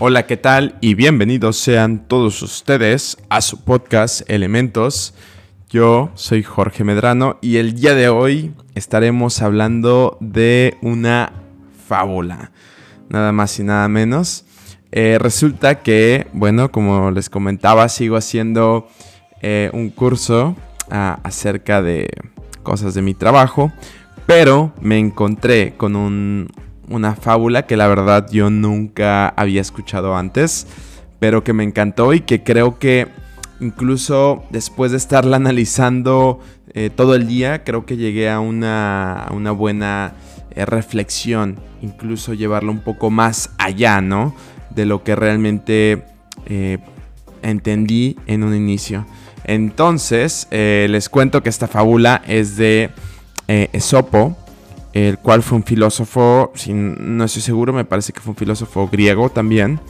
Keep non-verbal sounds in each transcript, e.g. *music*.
Hola, ¿qué tal? Y bienvenidos sean todos ustedes a su podcast Elementos. Yo soy Jorge Medrano y el día de hoy estaremos hablando de una fábula, nada más y nada menos. Eh, resulta que, bueno, como les comentaba, sigo haciendo eh, un curso acerca de cosas de mi trabajo, pero me encontré con un, una fábula que la verdad yo nunca había escuchado antes, pero que me encantó y que creo que incluso después de estarla analizando eh, todo el día, creo que llegué a una, una buena eh, reflexión, incluso llevarlo un poco más allá, ¿no? De lo que realmente eh, entendí en un inicio. Entonces, les cuento que esta fábula es de Esopo, el cual fue un filósofo, si no estoy seguro, me parece que fue un filósofo griego también.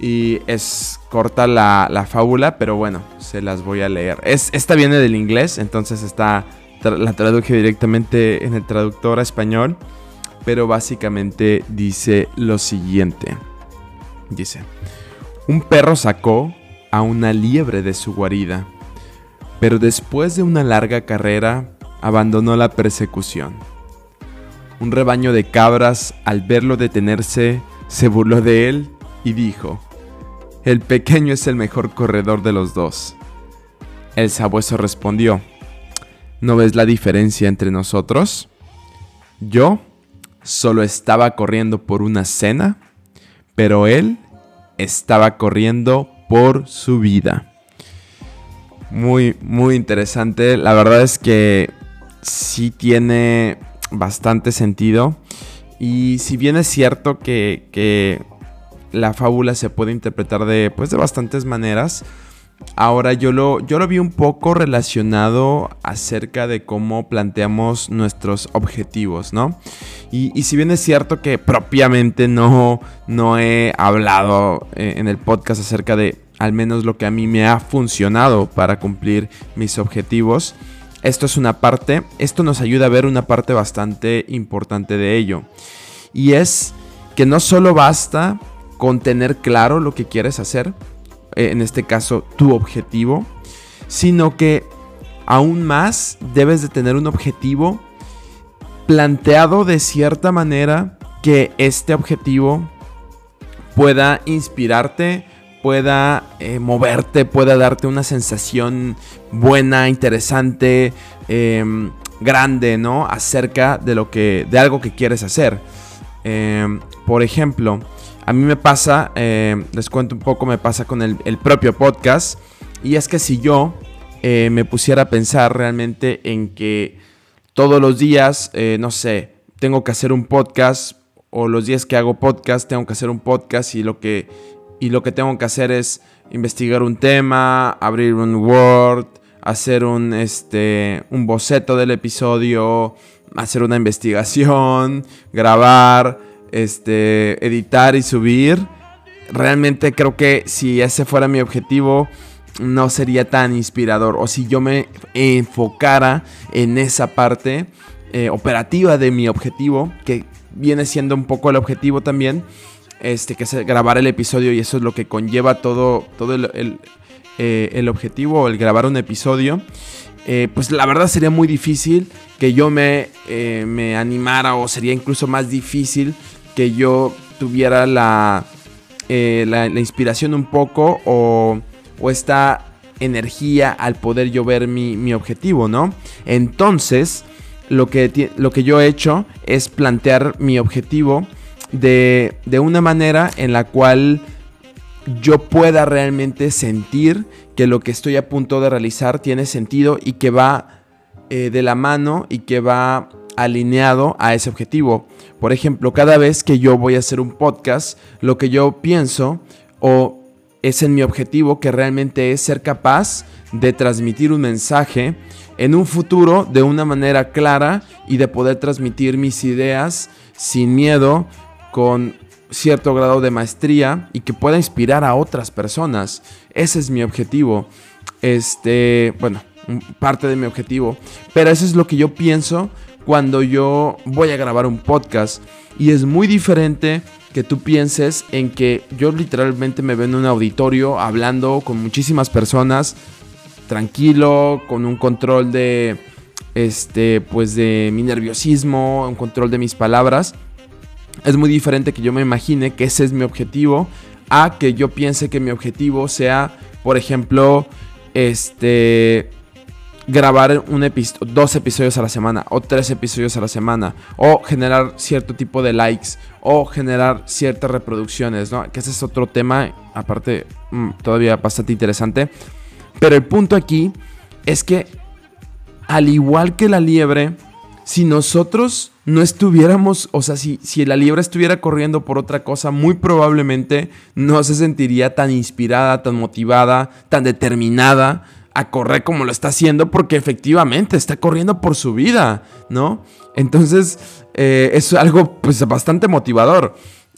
Y es corta la, fábula, pero bueno, se las voy a leer. Es, esta viene del inglés, entonces está, la traduje directamente en el traductor a español. Pero básicamente dice lo siguiente. Dice, un perro sacó a una liebre de su guarida, pero después de una larga carrera abandonó la persecución un rebaño de cabras, al verlo detenerse, se burló de él y dijo, El pequeño es el mejor corredor de los dos. El sabueso respondió, ¿No ves la diferencia entre nosotros? Yo solo estaba corriendo por una cena, pero él estaba corriendo por su vida. Muy, muy interesante. La verdad es que sí tiene bastante sentido. Y si bien es cierto que, la fábula se puede interpretar de, pues, de bastantes maneras, ahora yo lo, yo lo vi un poco relacionado acerca de cómo planteamos nuestros objetivos, ¿no? Y, si bien es cierto que propiamente no, no he hablado eh, en el podcast acerca de al menos lo que a mí me ha funcionado para cumplir mis objetivos, esto es una parte, esto nos ayuda a ver una parte bastante importante de ello. Y es que no solo basta con tener claro lo que quieres hacer, eh, en este caso tu objetivo, sino que aún más debes de tener un objetivo planteado de cierta manera que este objetivo pueda inspirarte, pueda eh, moverte, pueda darte una sensación buena, interesante, em, grande, ¿no? Acerca de lo que, de algo que quieres hacer. Em, por ejemplo, a mí me pasa, em, les cuento un poco, me pasa con el, propio podcast. Y es que si yo eh, me pusiera a pensar realmente en que todos los días, eh, no sé, tengo que hacer un podcast o los días que hago podcast tengo que hacer un podcast y lo que y lo que tengo que hacer es investigar un tema, abrir un Word, hacer un, este, un boceto del episodio, hacer una investigación, *laughs* grabar, este, editar y subir. Realmente creo que si ese fuera mi objetivo, no sería tan inspirador. O si yo me enfocara en esa parte eh, operativa de mi objetivo, que viene siendo un poco el objetivo también, este, que es grabar el episodio y eso es lo que conlleva todo, todo el, eh, objetivo, el grabar un episodio. Eh, pues la verdad sería muy difícil que yo me, eh, me, animara o sería incluso más difícil que yo tuviera la, la, inspiración un poco o, o, esta energía al poder yo ver mi, mi objetivo, ¿no? Entonces, lo que, lo que yo he hecho es plantear mi objetivo de, una manera en la cual yo pueda realmente sentir que lo que estoy a punto de realizar tiene sentido y que va eh, de la mano y que va alineado a ese objetivo. Por ejemplo, cada vez que yo voy a hacer un podcast, lo que yo pienso o es en mi objetivo que realmente es ser capaz de transmitir un mensaje en un futuro de una manera clara y de poder transmitir mis ideas sin miedo, con cierto grado de maestría y que pueda inspirar a otras personas. Ese es mi objetivo. Este, bueno, parte de mi objetivo. Pero eso es lo que yo pienso cuando yo voy a grabar un podcast. Y es muy diferente que tú pienses en que yo literalmente me veo en un auditorio hablando con muchísimas personas, tranquilo, con un control de, este, pues de mi nerviosismo, un control de mis palabras. Es muy diferente que yo me imagine que ese es mi objetivo a que yo piense que mi objetivo sea, por ejemplo, este grabar un dos episodios a la semana o tres episodios a la semana o generar cierto tipo de likes o generar ciertas reproducciones, ¿no? Que ese es otro tema, aparte mm, todavía bastante interesante. Pero el punto aquí es que al igual que la liebre, si nosotros no estuviéramos, o sea, si, si la liebre estuviera corriendo por otra cosa, muy probablemente no se sentiría tan inspirada, tan motivada, tan determinada a correr como lo está haciendo porque efectivamente está corriendo por su vida, ¿no? Entonces eh, es algo pues bastante motivador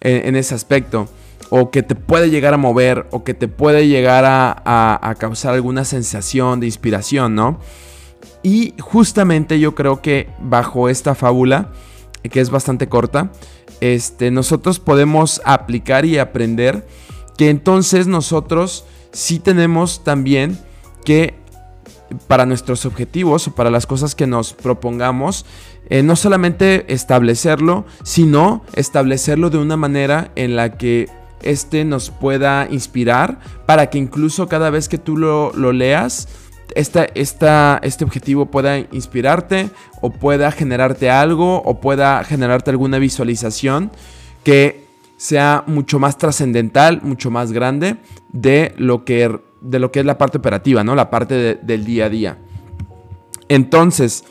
eh, en, ese aspecto. O que te puede llegar a mover, o que te puede llegar a, causar alguna sensación de inspiración, ¿no? Y justamente yo creo que bajo esta fábula, que es bastante corta, este, nosotros podemos aplicar y aprender que entonces nosotros sí tenemos también que para nuestros objetivos o para las cosas que nos propongamos, eh, no solamente establecerlo, sino establecerlo de una manera en la que este nos pueda inspirar para que incluso cada vez que tú lo, leas, este objetivo pueda inspirarte o pueda generarte algo o pueda generarte alguna visualización que sea mucho más trascendental, mucho más grande de lo que de lo que es la parte operativa, ¿no? La parte del día a día. Entonces,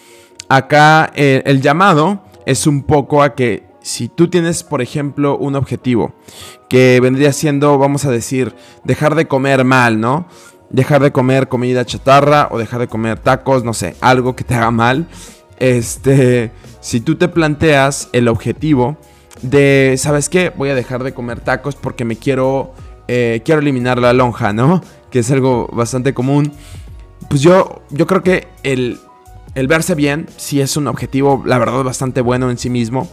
acá eh, el llamado es un poco a que si tú tienes, por ejemplo, un objetivo que vendría siendo, vamos a decir, dejar de comer mal, ¿no? Dejar de comer comida chatarra o dejar de comer tacos, no sé, algo que te haga mal. Este, si tú te planteas el objetivo de, ¿sabes qué? Voy a dejar de comer tacos porque me quiero, eh, quiero eliminar la lonja, ¿no? que es algo bastante común, pues yo, yo creo que el, el verse bien sí es un objetivo, la verdad, bastante bueno en sí mismo.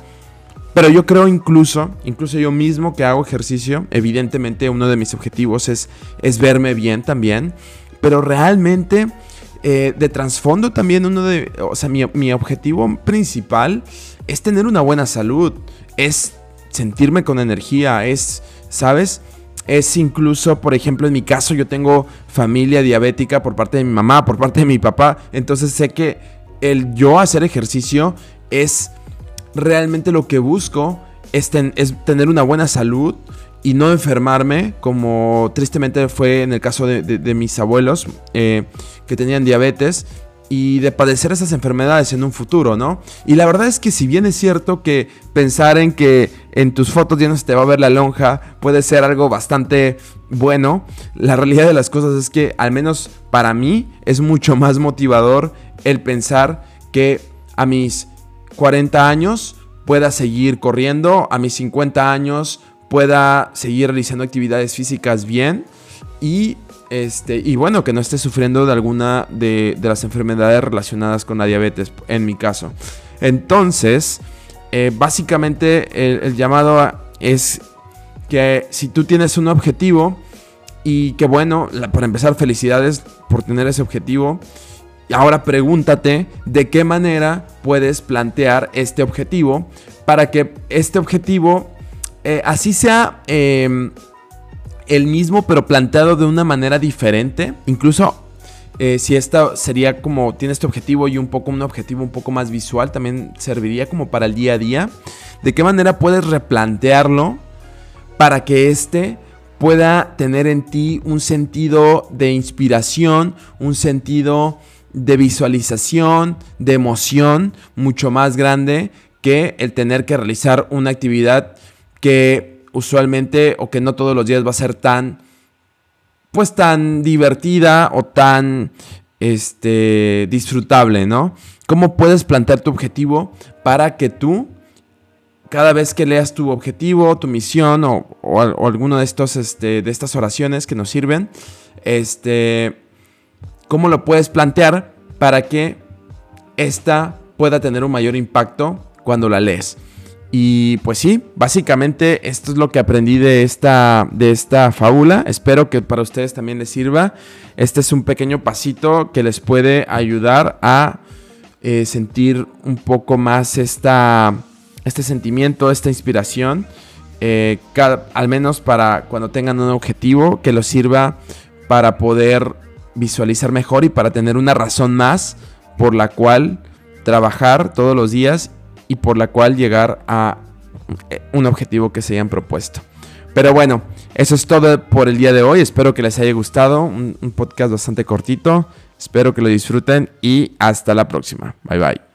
Pero yo creo incluso, incluso yo mismo que hago ejercicio, evidentemente uno de mis objetivos es, es verme bien también. Pero realmente, eh, de trasfondo también uno de, o sea, mi, mi objetivo principal es tener una buena salud, es sentirme con energía, es, ¿sabes? Es incluso, por ejemplo, en mi caso yo tengo familia diabética por parte de mi mamá, por parte de mi papá. Entonces sé que el yo hacer ejercicio es realmente lo que busco, es, tener una buena salud y no enfermarme, como tristemente fue en el caso de, mis abuelos eh, que tenían diabetes y de padecer esas enfermedades en un futuro, ¿no? Y la verdad es que si bien es cierto que pensar en que en tus fotos ya no se te va a ver la lonja puede ser algo bastante bueno, la realidad de las cosas es que al menos para mí es mucho más motivador el pensar que a mis 40 años pueda seguir corriendo, a mis 50 años pueda seguir realizando actividades físicas bien y este, y bueno, que no esté sufriendo de alguna de, las enfermedades relacionadas con la diabetes, en mi caso. Entonces, eh, básicamente el, llamado es que si tú tienes un objetivo, y que bueno, para empezar, felicidades por tener ese objetivo. Ahora pregúntate de qué manera puedes plantear este objetivo para que este objetivo, eh, así sea em, el mismo pero planteado de una manera diferente. Incluso eh, si esta sería como tiene este objetivo y un poco un objetivo un poco más visual, también serviría como para el día a día. ¿De qué manera puedes replantearlo para que este pueda tener en ti un sentido de inspiración, un sentido de visualización, de emoción mucho más grande que el tener que realizar una actividad que usualmente o que no todos los días va a ser tan pues tan divertida o tan este disfrutable, ¿no? ¿Cómo puedes plantear tu objetivo para que tú cada vez que leas tu objetivo, tu misión o, o, alguno de estos este, de estas oraciones que nos sirven, este cómo lo puedes plantear para que esta pueda tener un mayor impacto cuando la lees. Y pues sí, básicamente esto es lo que aprendí de esta, de esta fábula. Espero que para ustedes también les sirva. Este es un pequeño pasito que les puede ayudar a eh, sentir un poco más esta, este sentimiento, esta inspiración. Eh, al menos para cuando tengan un objetivo que los sirva para poder visualizar mejor y para tener una razón más por la cual trabajar todos los días y por la cual llegar a eh, un objetivo que se hayan propuesto. Pero bueno, eso es todo por el día de hoy. Espero que les haya gustado. Un, un podcast bastante cortito. Espero que lo disfruten y hasta la próxima. Bye bye.